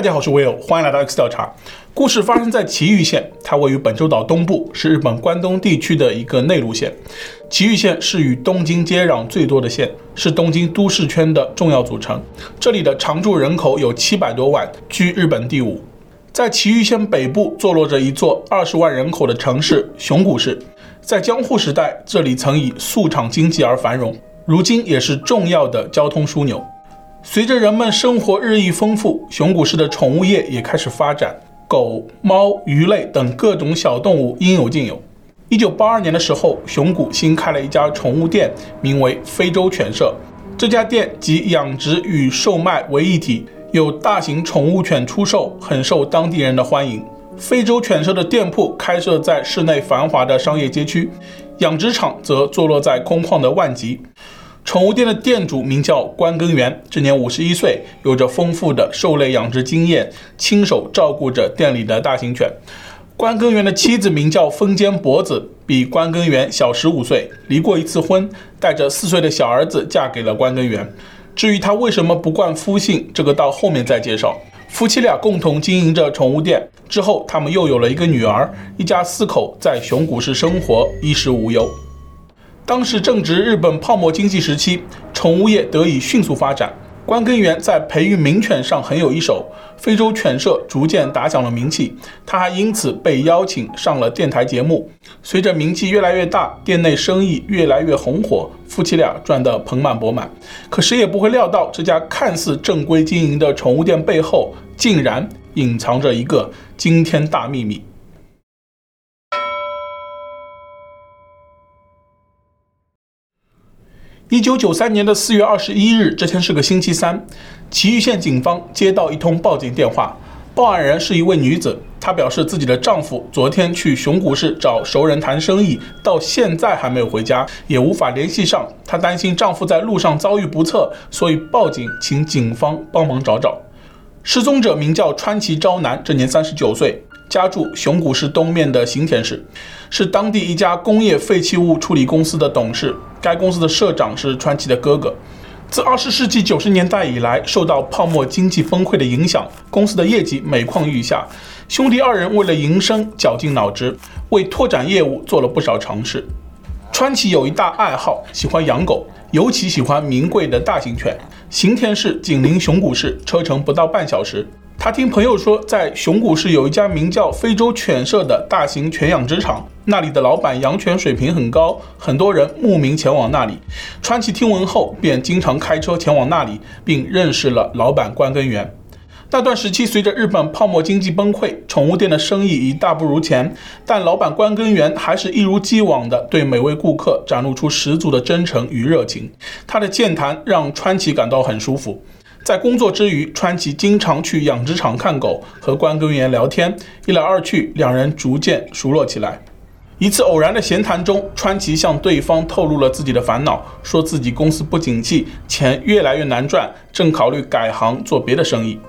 大家好，我是 Will，欢迎来到 X 调查。故事发生在埼玉县，它位于本州岛东部，是日本关东地区的一个内陆县。埼玉县是与东京接壤最多的县，是东京都市圈的重要组成。这里的常住人口有七百多万，居日本第五。在埼玉县北部坐落着一座二十万人口的城市熊谷市。在江户时代，这里曾以宿场经济而繁荣，如今也是重要的交通枢纽。随着人们生活日益丰富，熊谷市的宠物业也开始发展，狗、猫、鱼类等各种小动物应有尽有。一九八二年的时候，熊谷新开了一家宠物店，名为非洲犬舍。这家店集养殖与售卖为一体，有大型宠物犬出售，很受当地人的欢迎。非洲犬舍的店铺开设在市内繁华的商业街区，养殖场则坐落在空旷的万吉。宠物店的店主名叫关根源，今年五十一岁，有着丰富的兽类养殖经验，亲手照顾着店里的大型犬。关根源的妻子名叫风间博子，比关根源小十五岁，离过一次婚，带着四岁的小儿子嫁给了关根源。至于他为什么不冠夫姓，这个到后面再介绍。夫妻俩共同经营着宠物店，之后他们又有了一个女儿，一家四口在熊谷市生活，衣食无忧。当时正值日本泡沫经济时期，宠物业得以迅速发展。关根源在培育名犬上很有一手，非洲犬舍逐渐打响了名气。他还因此被邀请上了电台节目。随着名气越来越大，店内生意越来越红火，夫妻俩赚得盆满钵满。可谁也不会料到，这家看似正规经营的宠物店背后，竟然隐藏着一个惊天大秘密。一九九三年的四月二十一日，这天是个星期三，埼玉县警方接到一通报警电话，报案人是一位女子，她表示自己的丈夫昨天去熊谷市找熟人谈生意，到现在还没有回家，也无法联系上。她担心丈夫在路上遭遇不测，所以报警，请警方帮忙找找。失踪者名叫川崎昭男，这年三十九岁。家住熊谷市东面的行田市，是当地一家工业废弃物处理公司的董事。该公司的社长是川崎的哥哥。自二十世纪九十年代以来，受到泡沫经济崩溃的影响，公司的业绩每况愈下。兄弟二人为了营生，绞尽脑汁，为拓展业务做了不少尝试。川崎有一大爱好，喜欢养狗，尤其喜欢名贵的大型犬。行田市紧邻熊谷市，车程不到半小时。他听朋友说，在熊谷市有一家名叫非洲犬舍的大型犬养殖场，那里的老板养犬水平很高，很多人慕名前往那里。川崎听闻后，便经常开车前往那里，并认识了老板关根源。那段时期，随着日本泡沫经济崩溃，宠物店的生意已大不如前，但老板关根源还是一如既往地对每位顾客展露出十足的真诚与热情。他的健谈让川崎感到很舒服。在工作之余，川崎经常去养殖场看狗，和关根源聊天。一来二去，两人逐渐熟络起来。一次偶然的闲谈中，川崎向对方透露了自己的烦恼，说自己公司不景气，钱越来越难赚，正考虑改行做别的生意。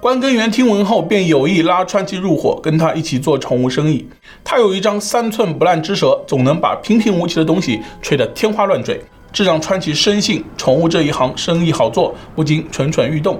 关根源听闻后，便有意拉川崎入伙，跟他一起做宠物生意。他有一张三寸不烂之舌，总能把平平无奇的东西吹得天花乱坠。这让川崎深信宠物这一行生意好做，不禁蠢蠢欲动。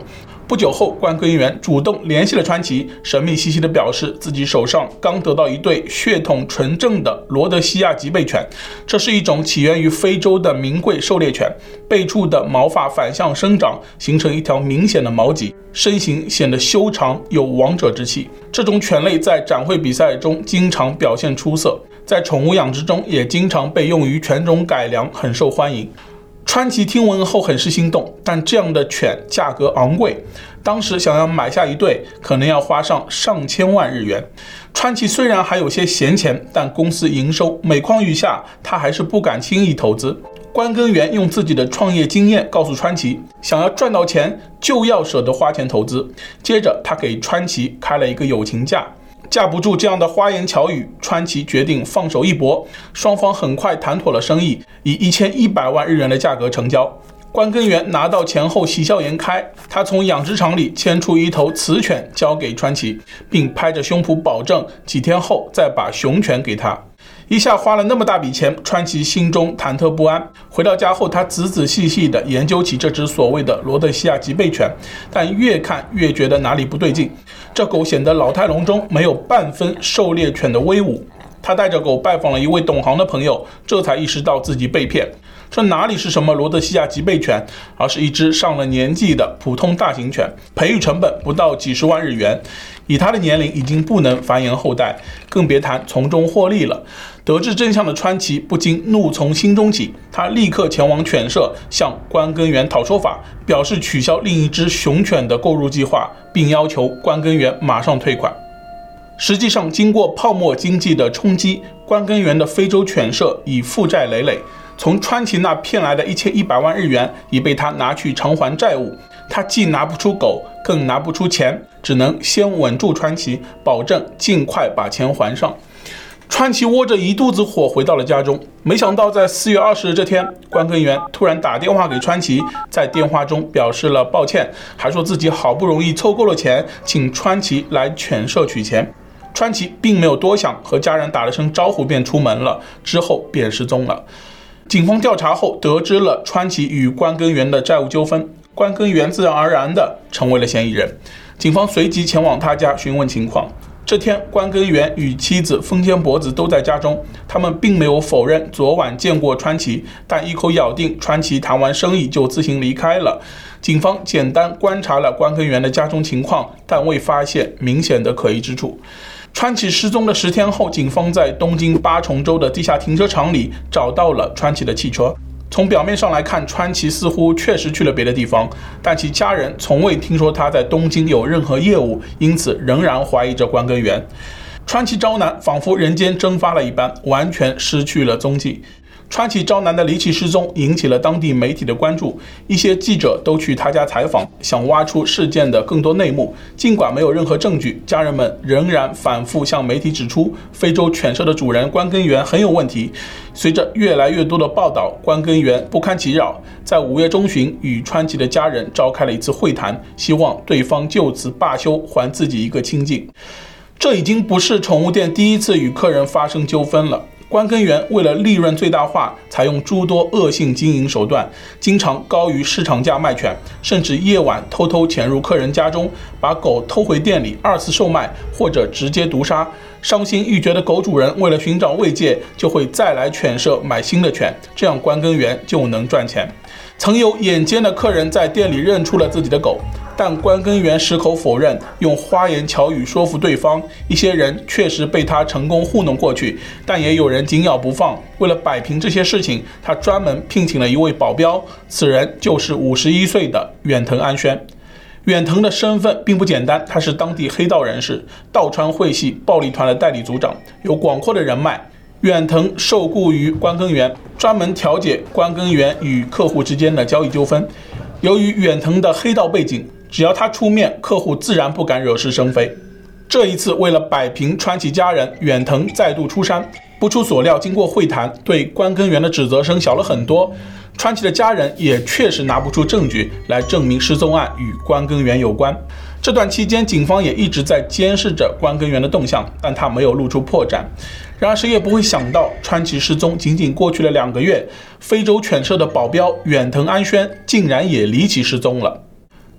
不久后，关根源主动联系了川崎，神秘兮兮地表示自己手上刚得到一对血统纯正的罗德西亚吉贝犬，这是一种起源于非洲的名贵狩猎犬，背处的毛发反向生长，形成一条明显的毛脊，身形显得修长有王者之气。这种犬类在展会比赛中经常表现出色。在宠物养殖中也经常被用于犬种改良，很受欢迎。川崎听闻后很是心动，但这样的犬价格昂贵，当时想要买下一对，可能要花上上千万日元。川崎虽然还有些闲钱，但公司营收每况愈下，他还是不敢轻易投资。关根源用自己的创业经验告诉川崎，想要赚到钱，就要舍得花钱投资。接着，他给川崎开了一个友情价。架不住这样的花言巧语，川崎决定放手一搏。双方很快谈妥了生意，以一千一百万日元的价格成交。关根源拿到钱后喜笑颜开，他从养殖场里牵出一头雌犬交给川崎，并拍着胸脯保证几天后再把雄犬给他。一下花了那么大笔钱，川崎心中忐忑不安。回到家后，他仔仔细细地研究起这只所谓的罗德西亚吉贝犬，但越看越觉得哪里不对劲。这狗显得老态龙钟，没有半分狩猎犬的威武。他带着狗拜访了一位懂行的朋友，这才意识到自己被骗。这哪里是什么罗德西亚吉贝犬，而是一只上了年纪的普通大型犬，培育成本不到几十万日元。以它的年龄，已经不能繁衍后代，更别谈从中获利了。得知真相的川崎不禁怒从心中起，他立刻前往犬舍向关根源讨说法，表示取消另一只雄犬的购入计划，并要求关根源马上退款。实际上，经过泡沫经济的冲击，关根源的非洲犬舍已负债累累。从川崎那骗来的一千一百万日元已被他拿去偿还债务，他既拿不出狗，更拿不出钱，只能先稳住川崎，保证尽快把钱还上。川崎窝着一肚子火回到了家中，没想到在四月二十日这天，关根源突然打电话给川崎，在电话中表示了抱歉，还说自己好不容易凑够了钱，请川崎来犬舍取钱。川崎并没有多想，和家人打了声招呼便出门了，之后便失踪了。警方调查后得知了川崎与关根源的债务纠纷，关根源自然而然地成为了嫌疑人。警方随即前往他家询问情况。这天，关根源与妻子丰间博子都在家中，他们并没有否认昨晚见过川崎，但一口咬定川崎谈完生意就自行离开了。警方简单观察了关根源的家中情况，但未发现明显的可疑之处。川崎失踪的十天后，警方在东京八重洲的地下停车场里找到了川崎的汽车。从表面上来看，川崎似乎确实去了别的地方，但其家人从未听说他在东京有任何业务，因此仍然怀疑着关根源。川崎昭男仿佛人间蒸发了一般，完全失去了踪迹。川崎昭男的离奇失踪引起了当地媒体的关注，一些记者都去他家采访，想挖出事件的更多内幕。尽管没有任何证据，家人们仍然反复向媒体指出，非洲犬舍的主人关根源很有问题。随着越来越多的报道，关根源不堪其扰，在五月中旬与川崎的家人召开了一次会谈，希望对方就此罢休，还自己一个清静。这已经不是宠物店第一次与客人发生纠纷了。关根源为了利润最大化，采用诸多恶性经营手段，经常高于市场价卖犬，甚至夜晚偷偷潜入客人家中，把狗偷回店里二次售卖，或者直接毒杀。伤心欲绝的狗主人为了寻找慰藉，就会再来犬舍买新的犬，这样关根源就能赚钱。曾有眼尖的客人在店里认出了自己的狗。但关根源矢口否认，用花言巧语说服对方。一些人确实被他成功糊弄过去，但也有人紧咬不放。为了摆平这些事情，他专门聘请了一位保镖，此人就是五十一岁的远藤安宣。远藤的身份并不简单，他是当地黑道人士，道川会系暴力团的代理组长，有广阔的人脉。远藤受雇于关根源，专门调解关根源与客户之间的交易纠纷。由于远藤的黑道背景，只要他出面，客户自然不敢惹是生非。这一次，为了摆平川崎家人，远藤再度出山。不出所料，经过会谈，对关根源的指责声小了很多。川崎的家人也确实拿不出证据来证明失踪案与关根源有关。这段期间，警方也一直在监视着关根源的动向，但他没有露出破绽。然而，谁也不会想到，川崎失踪仅仅过去了两个月，非洲犬舍的保镖远藤安宣竟然也离奇失踪了。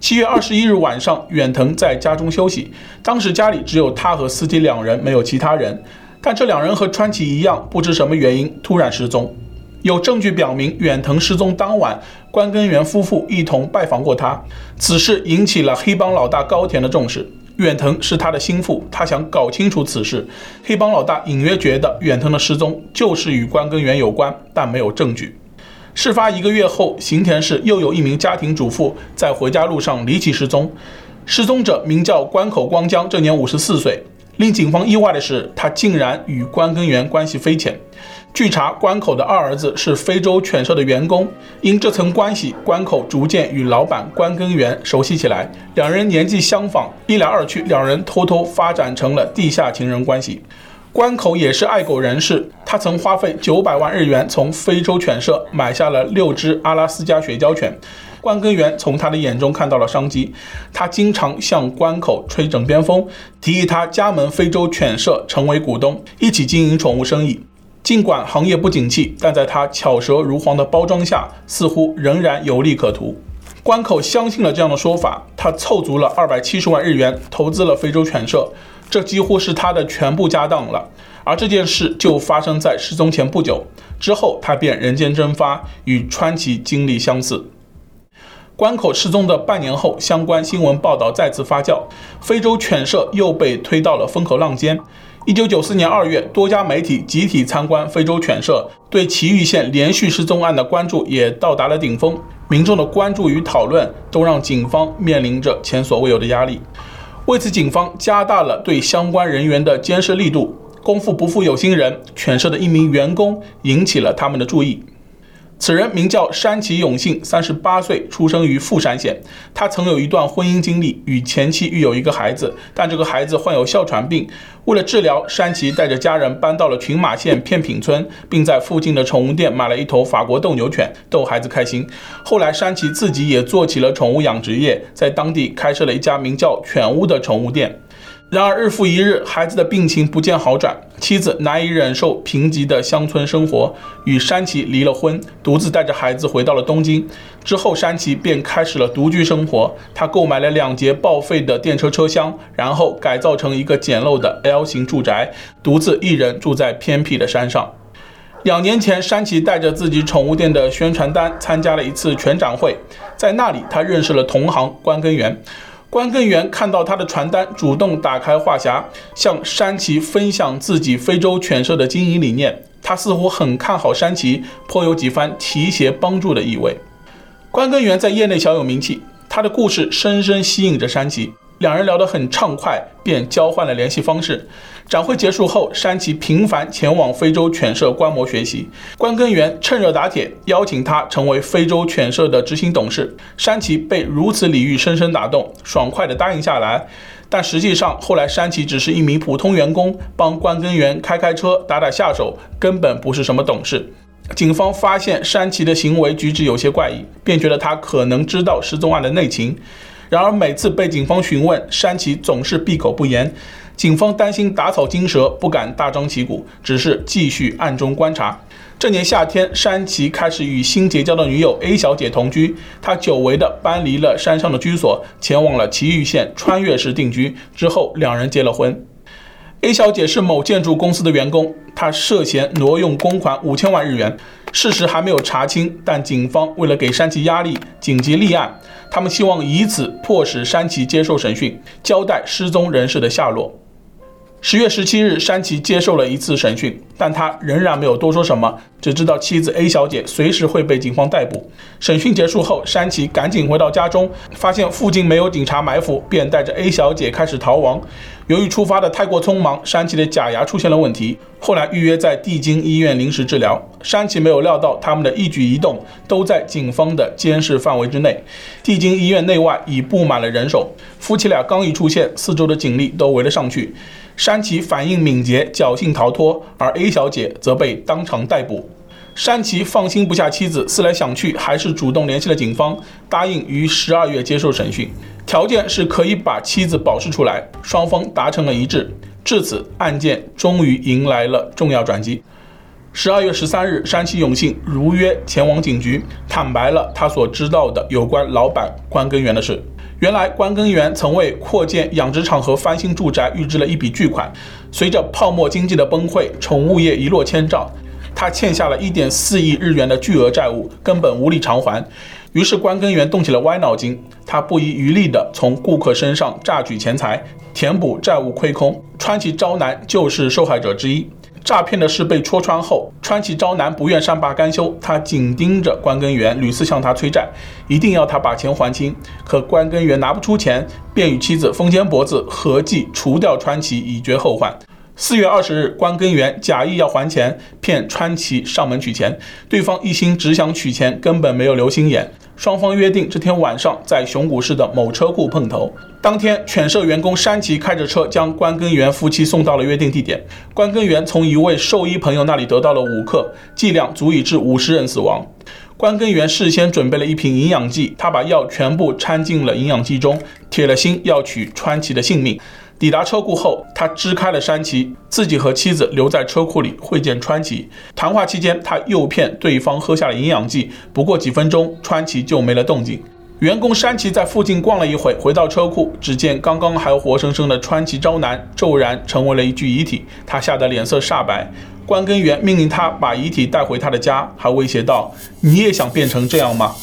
七月二十一日晚上，远藤在家中休息。当时家里只有他和司机两人，没有其他人。但这两人和川崎一样，不知什么原因突然失踪。有证据表明，远藤失踪当晚，关根源夫妇一同拜访过他。此事引起了黑帮老大高田的重视。远藤是他的心腹，他想搞清楚此事。黑帮老大隐约觉得远藤的失踪就是与关根源有关，但没有证据。事发一个月后，行田市又有一名家庭主妇在回家路上离奇失踪。失踪者名叫关口光江，这年五十四岁。令警方意外的是，他竟然与关根源关系匪浅。据查，关口的二儿子是非洲犬舍的员工，因这层关系，关口逐渐与老板关根源熟悉起来。两人年纪相仿，一来二去，两人偷偷发展成了地下情人关系。关口也是爱狗人士，他曾花费九百万日元从非洲犬舍买下了六只阿拉斯加雪橇犬。关根源从他的眼中看到了商机，他经常向关口吹枕边风，提议他加盟非洲犬舍成为股东，一起经营宠物生意。尽管行业不景气，但在他巧舌如簧的包装下，似乎仍然有利可图。关口相信了这样的说法，他凑足了二百七十万日元，投资了非洲犬舍，这几乎是他的全部家当了。而这件事就发生在失踪前不久，之后他便人间蒸发，与川崎经历相似。关口失踪的半年后，相关新闻报道再次发酵，非洲犬舍又被推到了风口浪尖。一九九四年二月，多家媒体集体参观非洲犬舍，对埼玉县连续失踪案的关注也到达了顶峰。民众的关注与讨论都让警方面临着前所未有的压力。为此，警方加大了对相关人员的监视力度。功夫不负有心人，犬舍的一名员工引起了他们的注意。此人名叫山崎永信，三十八岁，出生于富山县。他曾有一段婚姻经历，与前妻育有一个孩子，但这个孩子患有哮喘病。为了治疗，山崎带着家人搬到了群马县片品村，并在附近的宠物店买了一头法国斗牛犬，逗孩子开心。后来，山崎自己也做起了宠物养殖业，在当地开设了一家名叫“犬屋”的宠物店。然而，日复一日，孩子的病情不见好转，妻子难以忍受贫瘠的乡村生活，与山崎离了婚，独自带着孩子回到了东京。之后，山崎便开始了独居生活。他购买了两节报废的电车车厢，然后改造成一个简陋的 L 型住宅，独自一人住在偏僻的山上。两年前，山崎带着自己宠物店的宣传单参加了一次全展会，在那里，他认识了同行关根源。关根源看到他的传单，主动打开话匣，向山崎分享自己非洲犬舍的经营理念。他似乎很看好山崎，颇有几番提携帮助的意味。关根源在业内小有名气，他的故事深深吸引着山崎。两人聊得很畅快，便交换了联系方式。展会结束后，山崎频繁前往非洲犬舍观摩学习。关根源趁热打铁，邀请他成为非洲犬舍的执行董事。山崎被如此礼遇深深打动，爽快地答应下来。但实际上，后来山崎只是一名普通员工，帮关根源开开车、打打下手，根本不是什么董事。警方发现山崎的行为举止有些怪异，便觉得他可能知道失踪案的内情。然而，每次被警方询问，山崎总是闭口不言。警方担心打草惊蛇，不敢大张旗鼓，只是继续暗中观察。这年夏天，山崎开始与新结交的女友 A 小姐同居。他久违地搬离了山上的居所，前往了埼玉县穿越市定居。之后，两人结了婚。A 小姐是某建筑公司的员工，她涉嫌挪用公款五千万日元，事实还没有查清，但警方为了给山崎压力，紧急立案。他们希望以此迫使山崎接受审讯，交代失踪人士的下落。十月十七日，山崎接受了一次审讯，但他仍然没有多说什么，只知道妻子 A 小姐随时会被警方逮捕。审讯结束后，山崎赶紧回到家中，发现附近没有警察埋伏，便带着 A 小姐开始逃亡。由于出发的太过匆忙，山崎的假牙出现了问题，后来预约在帝京医院临时治疗。山崎没有料到他们的一举一动都在警方的监视范围之内，帝京医院内外已布满了人手。夫妻俩刚一出现，四周的警力都围了上去。山崎反应敏捷，侥幸逃脱，而 A 小姐则被当场逮捕。山崎放心不下妻子，思来想去，还是主动联系了警方，答应于十二月接受审讯，条件是可以把妻子保释出来。双方达成了一致，至此案件终于迎来了重要转机。十二月十三日，山崎永信如约前往警局，坦白了他所知道的有关老板关根源的事。原来关根源曾为扩建养殖场和翻新住宅预支了一笔巨款，随着泡沫经济的崩溃，宠物业一落千丈，他欠下了一点四亿日元的巨额债务，根本无力偿还。于是关根源动起了歪脑筋，他不遗余力地从顾客身上榨取钱财，填补债务亏空。川崎昭男就是受害者之一。诈骗的事被戳穿后，川崎昭男不愿善罢甘休，他紧盯着关根源，屡次向他催债，一定要他把钱还清。可关根源拿不出钱，便与妻子封肩脖子，合计除掉川崎，以绝后患。四月二十日，关根源假意要还钱，骗川崎上门取钱，对方一心只想取钱，根本没有留心眼。双方约定这天晚上在熊谷市的某车库碰头。当天，犬舍员工山崎开着车将关根源夫妻送到了约定地点。关根源从一位兽医朋友那里得到了五克剂量，足以致五十人死亡。关根源事先准备了一瓶营养剂，他把药全部掺进了营养剂中，铁了心要取川崎的性命。抵达车库后，他支开了山崎，自己和妻子留在车库里会见川崎。谈话期间，他诱骗对方喝下了营养剂，不过几分钟，川崎就没了动静。员工山崎在附近逛了一会，回到车库，只见刚刚还活生生的川崎昭男骤然成为了一具遗体，他吓得脸色煞白。关根源命令他把遗体带回他的家，还威胁道：“你也想变成这样吗？”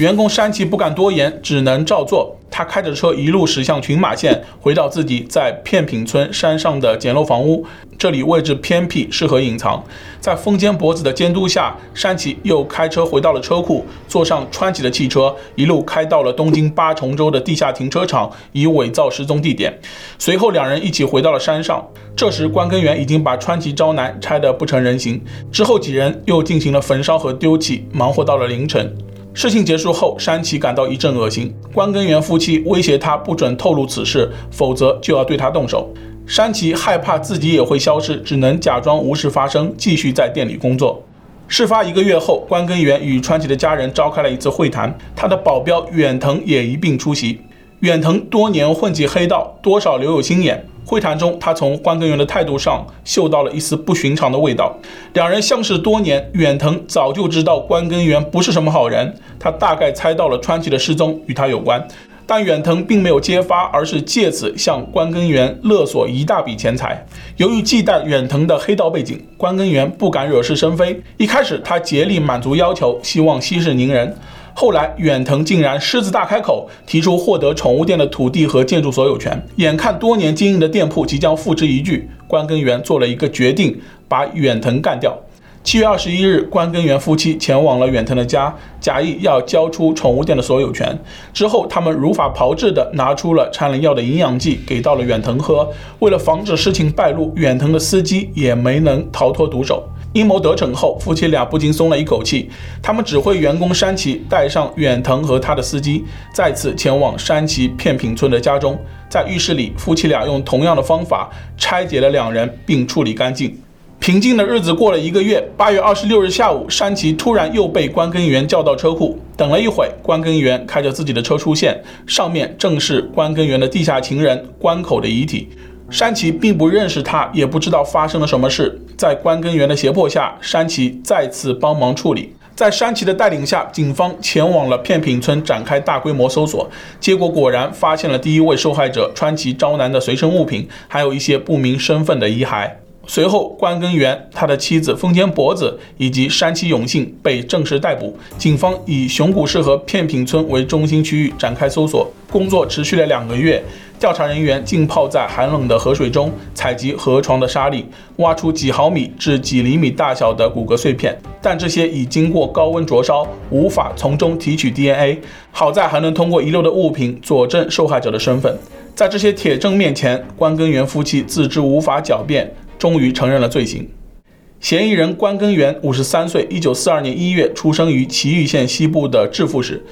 员工山崎不敢多言，只能照做。他开着车一路驶向群马县，回到自己在片品村山上的简陋房屋。这里位置偏僻，适合隐藏。在风间博子的监督下，山崎又开车回到了车库，坐上川崎的汽车，一路开到了东京八重洲的地下停车场，以伪造失踪地点。随后，两人一起回到了山上。这时，关根源已经把川崎昭男拆得不成人形。之后，几人又进行了焚烧和丢弃，忙活到了凌晨。事情结束后，山崎感到一阵恶心。关根源夫妻威胁他不准透露此事，否则就要对他动手。山崎害怕自己也会消失，只能假装无事发生，继续在店里工作。事发一个月后，关根源与川崎的家人召开了一次会谈，他的保镖远藤也一并出席。远藤多年混迹黑道，多少留有心眼。会谈中，他从关根源的态度上嗅到了一丝不寻常的味道。两人相识多年，远藤早就知道关根源不是什么好人，他大概猜到了川崎的失踪与他有关，但远藤并没有揭发，而是借此向关根源勒索一大笔钱财。由于忌惮远藤的黑道背景，关根源不敢惹是生非。一开始，他竭力满足要求，希望息事宁人。后来，远藤竟然狮子大开口，提出获得宠物店的土地和建筑所有权。眼看多年经营的店铺即将付之一炬，关根源做了一个决定，把远藤干掉。七月二十一日，关根源夫妻前往了远藤的家，假意要交出宠物店的所有权。之后，他们如法炮制地拿出了掺了药的营养剂，给到了远藤喝。为了防止事情败露，远藤的司机也没能逃脱毒手。阴谋得逞后，夫妻俩不禁松了一口气。他们指挥员工山崎带上远藤和他的司机，再次前往山崎片品村的家中。在浴室里，夫妻俩用同样的方法拆解了两人，并处理干净。平静的日子过了一个月，八月二十六日下午，山崎突然又被关根源叫到车库。等了一会，关根源开着自己的车出现，上面正是关根源的地下情人关口的遗体。山崎并不认识他，也不知道发生了什么事。在关根源的胁迫下，山崎再次帮忙处理。在山崎的带领下，警方前往了片品村展开大规模搜索，结果果然发现了第一位受害者川崎昭男的随身物品，还有一些不明身份的遗骸。随后，关根源、他的妻子风间博子以及山崎永信被正式逮捕。警方以熊谷市和片品村为中心区域展开搜索，工作持续了两个月。调查人员浸泡在寒冷的河水中，采集河床的沙粒，挖出几毫米至几厘米大小的骨骼碎片，但这些已经过高温灼烧，无法从中提取 DNA。好在还能通过遗留的物品佐证受害者的身份。在这些铁证面前，关根源夫妻自知无法狡辩。终于承认了罪行。嫌疑人关根源，五十三岁，一九四二年一月出生于埼玉县西部的致富市，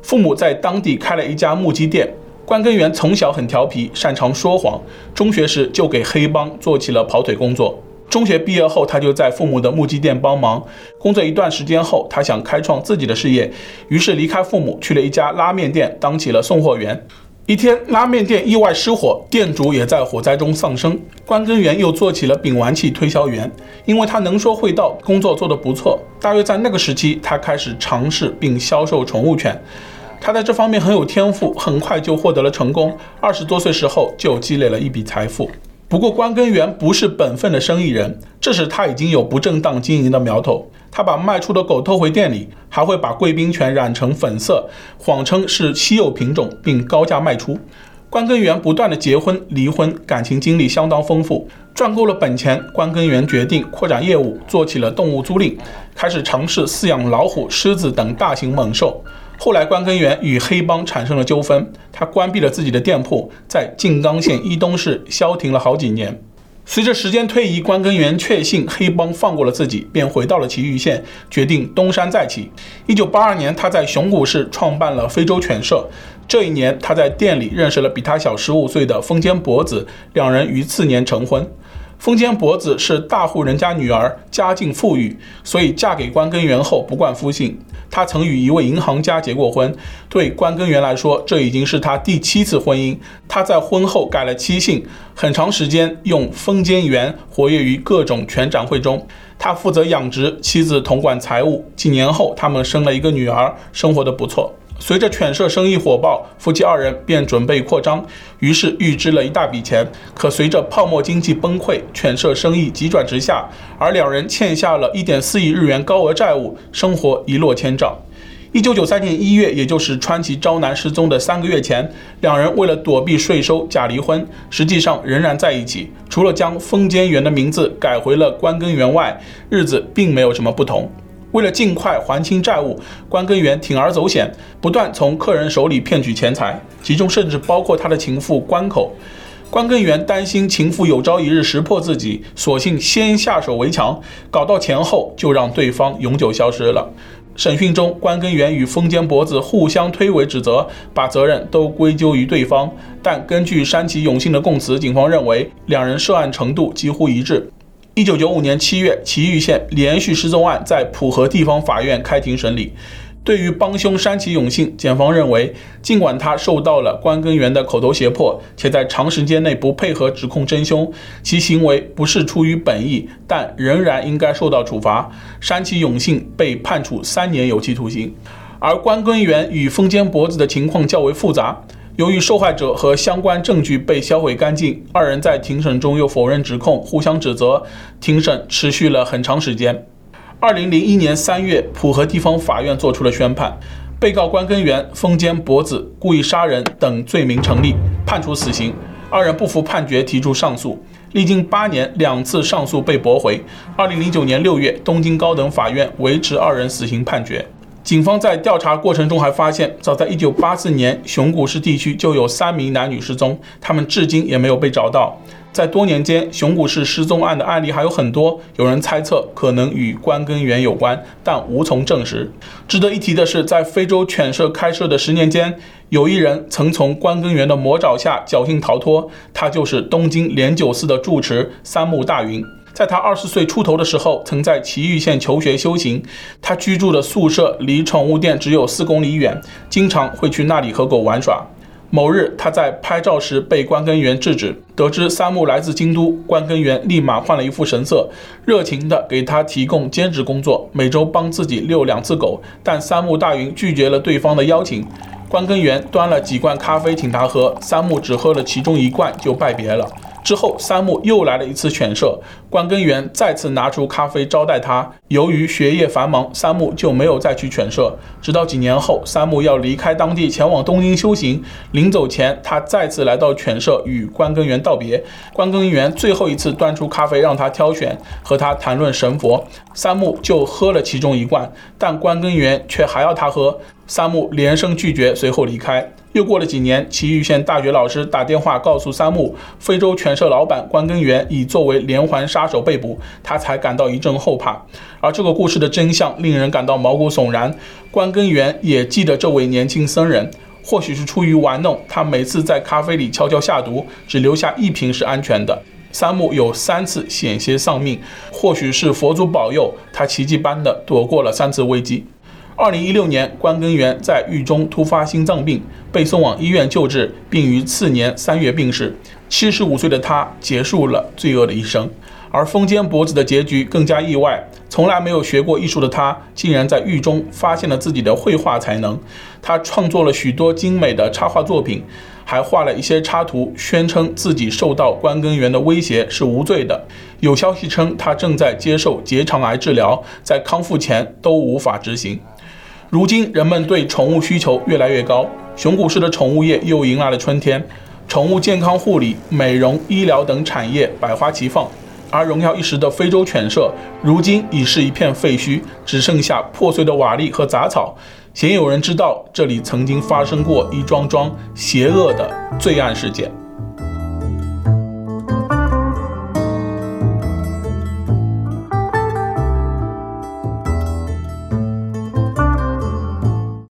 父母在当地开了一家木屐店。关根源从小很调皮，擅长说谎，中学时就给黑帮做起了跑腿工作。中学毕业后，他就在父母的木屐店帮忙。工作一段时间后，他想开创自己的事业，于是离开父母，去了一家拉面店当起了送货员。一天，拉面店意外失火，店主也在火灾中丧生。关根源又做起了丙烷气推销员，因为他能说会道，工作做得不错。大约在那个时期，他开始尝试并销售宠物犬。他在这方面很有天赋，很快就获得了成功。二十多岁时候就积累了一笔财富。不过，关根源不是本分的生意人，这时他已经有不正当经营的苗头。他把卖出的狗偷回店里，还会把贵宾犬染成粉色，谎称是稀有品种，并高价卖出。关根源不断的结婚离婚，感情经历相当丰富。赚够了本钱，关根源决定扩展业务，做起了动物租赁，开始尝试饲养老虎、狮子等大型猛兽。后来，关根源与黑帮产生了纠纷，他关闭了自己的店铺，在静冈县伊东市消停了好几年。随着时间推移，关根源确信黑帮放过了自己，便回到了埼玉县，决定东山再起。一九八二年，他在熊谷市创办了非洲犬舍。这一年，他在店里认识了比他小十五岁的风间博子，两人于次年成婚。风间博子是大户人家女儿，家境富裕，所以嫁给关根源后不冠夫姓。她曾与一位银行家结过婚，对关根源来说，这已经是她第七次婚姻。她在婚后改了妻姓，很长时间用风间源活跃于各种犬展会中。他负责养殖，妻子统管财务。几年后，他们生了一个女儿，生活的不错。随着犬舍生意火爆，夫妻二人便准备扩张，于是预支了一大笔钱。可随着泡沫经济崩溃，犬舍生意急转直下，而两人欠下了一点四亿日元高额债务，生活一落千丈。一九九三年一月，也就是川崎昭男失踪的三个月前，两人为了躲避税收假离婚，实际上仍然在一起。除了将风间源的名字改回了关根源外，日子并没有什么不同。为了尽快还清债务，关根源铤而走险，不断从客人手里骗取钱财，其中甚至包括他的情妇关口。关根源担心情妇有朝一日识破自己，索性先下手为强，搞到钱后就让对方永久消失了。审讯中，关根源与风间博子互相推诿指责，把责任都归咎于对方。但根据山崎永信的供词，警方认为两人涉案程度几乎一致。一九九五年七月，祁玉县连续失踪案在浦和地方法院开庭审理。对于帮凶山崎永信，检方认为，尽管他受到了关根源的口头胁迫，且在长时间内不配合指控真凶，其行为不是出于本意，但仍然应该受到处罚。山崎永信被判处三年有期徒刑，而关根源与风间博子的情况较为复杂。由于受害者和相关证据被销毁干净，二人在庭审中又否认指控，互相指责，庭审持续了很长时间。二零零一年三月，浦和地方法院作出了宣判，被告关根源、风间博子故意杀人等罪名成立，判处死刑。二人不服判决，提出上诉，历经八年，两次上诉被驳回。二零零九年六月，东京高等法院维持二人死刑判决。警方在调查过程中还发现，早在一九八四年，熊谷市地区就有三名男女失踪，他们至今也没有被找到。在多年间，熊谷市失踪案的案例还有很多，有人猜测可能与关根源有关，但无从证实。值得一提的是，在非洲犬舍开设的十年间，有一人曾从关根源的魔爪下侥幸逃脱，他就是东京莲九寺的住持三木大云。在他二十岁出头的时候，曾在埼玉县求学修行，他居住的宿舍离宠物店只有四公里远，经常会去那里和狗玩耍。某日，他在拍照时被关根源制止。得知三木来自京都，关根源立马换了一副神色，热情地给他提供兼职工作，每周帮自己遛两次狗。但三木大云拒绝了对方的邀请。关根源端了几罐咖啡请他喝，三木只喝了其中一罐就拜别了。之后，三木又来了一次犬舍，关根源再次拿出咖啡招待他。由于学业繁忙，三木就没有再去犬舍。直到几年后，三木要离开当地前往东京修行，临走前，他再次来到犬舍与关根源道别。关根源最后一次端出咖啡让他挑选，和他谈论神佛，三木就喝了其中一罐，但关根源却还要他喝，三木连声拒绝，随后离开。又过了几年，埼玉县大学老师打电话告诉三木，非洲犬舍老板关根源已作为连环杀手被捕，他才感到一阵后怕。而这个故事的真相令人感到毛骨悚然。关根源也记得这位年轻僧人，或许是出于玩弄，他每次在咖啡里悄悄下毒，只留下一瓶是安全的。三木有三次险些丧命，或许是佛祖保佑，他奇迹般的躲过了三次危机。二零一六年，关根源在狱中突发心脏病，被送往医院救治，并于次年三月病逝。七十五岁的他结束了罪恶的一生。而风间博子的结局更加意外，从来没有学过艺术的他，竟然在狱中发现了自己的绘画才能。他创作了许多精美的插画作品，还画了一些插图，宣称自己受到关根源的威胁是无罪的。有消息称他正在接受结肠癌治疗，在康复前都无法执行。如今，人们对宠物需求越来越高，熊谷市的宠物业又迎来了春天。宠物健康护理、美容、医疗等产业百花齐放，而荣耀一时的非洲犬舍，如今已是一片废墟，只剩下破碎的瓦砾和杂草。鲜有人知道，这里曾经发生过一桩桩邪恶的罪案事件。